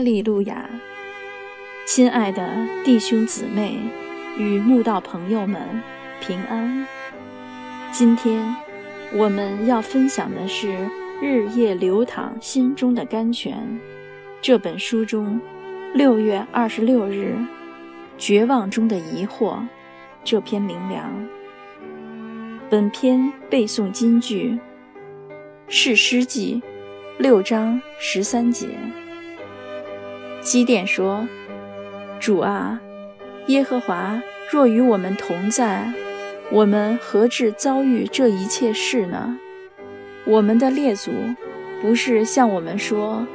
利路亚！亲爱的弟兄姊妹与慕道朋友们，平安！今天我们要分享的是《日夜流淌心中的甘泉》这本书中六月二十六日《绝望中的疑惑》这篇灵粮。本篇背诵金句，《士师记》六章十三节。基甸说：“主啊，耶和华若与我们同在，我们何至遭遇这一切事呢？我们的列祖不是向我们说，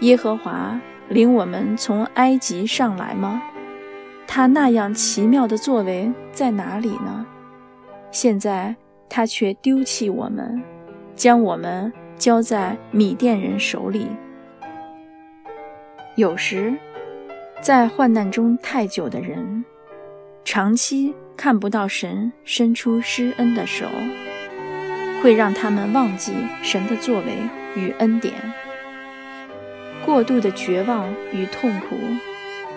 耶和华领我们从埃及上来吗？他那样奇妙的作为在哪里呢？现在他却丢弃我们，将我们交在米甸人手里。”有时，在患难中太久的人，长期看不到神伸出施恩的手，会让他们忘记神的作为与恩典。过度的绝望与痛苦，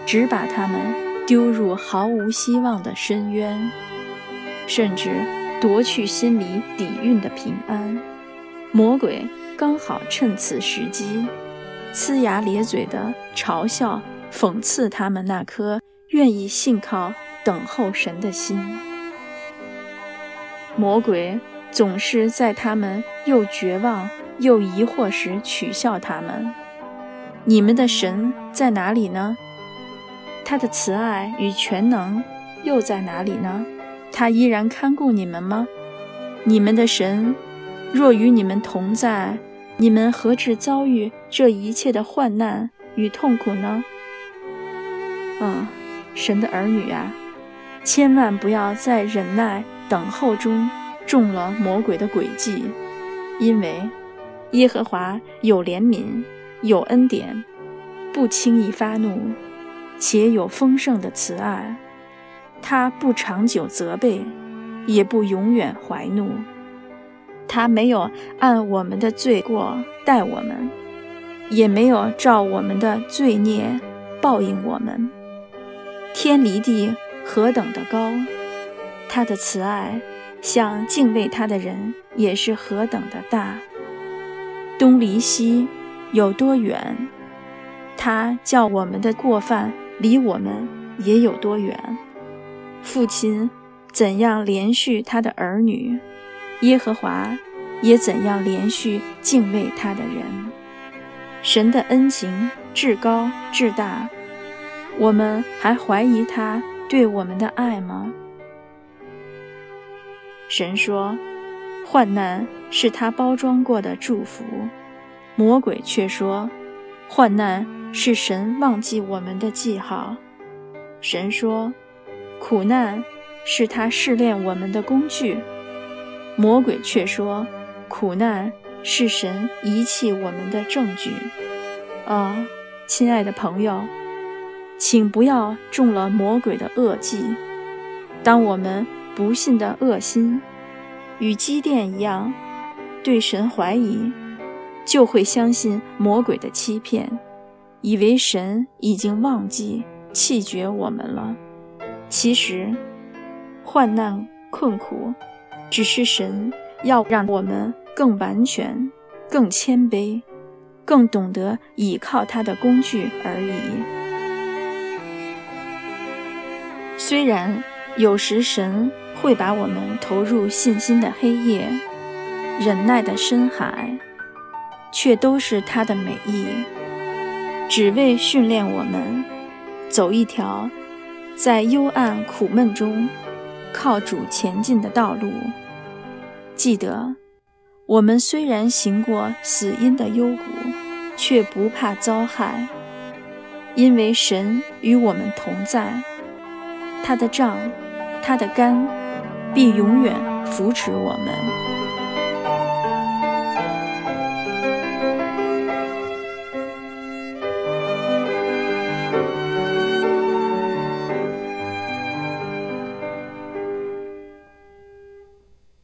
只把他们丢入毫无希望的深渊，甚至夺去心里底蕴的平安。魔鬼刚好趁此时机。呲牙咧嘴地嘲笑、讽刺他们那颗愿意信靠、等候神的心。魔鬼总是在他们又绝望又疑惑时取笑他们：“你们的神在哪里呢？他的慈爱与全能又在哪里呢？他依然看顾你们吗？你们的神若与你们同在。”你们何止遭遇这一切的患难与痛苦呢？啊，神的儿女啊，千万不要在忍耐等候中中了魔鬼的诡计，因为耶和华有怜悯，有恩典，不轻易发怒，且有丰盛的慈爱，他不长久责备，也不永远怀怒。他没有按我们的罪过待我们，也没有照我们的罪孽报应我们。天离地何等的高，他的慈爱向敬畏他的人也是何等的大。东离西有多远，他叫我们的过犯离我们也有多远。父亲怎样连续他的儿女？耶和华也怎样连续敬畏他的人。神的恩情至高至大，我们还怀疑他对我们的爱吗？神说，患难是他包装过的祝福，魔鬼却说，患难是神忘记我们的记号。神说，苦难是他试炼我们的工具。魔鬼却说：“苦难是神遗弃我们的证据。”啊，亲爱的朋友，请不要中了魔鬼的恶计。当我们不信的恶心与积淀一样，对神怀疑，就会相信魔鬼的欺骗，以为神已经忘记弃绝我们了。其实，患难困苦。只是神要让我们更完全、更谦卑、更懂得倚靠他的工具而已。虽然有时神会把我们投入信心的黑夜、忍耐的深海，却都是他的美意，只为训练我们走一条在幽暗苦闷中靠主前进的道路。记得，我们虽然行过死荫的幽谷，却不怕遭害，因为神与我们同在，他的杖，他的肝，必永远扶持我们。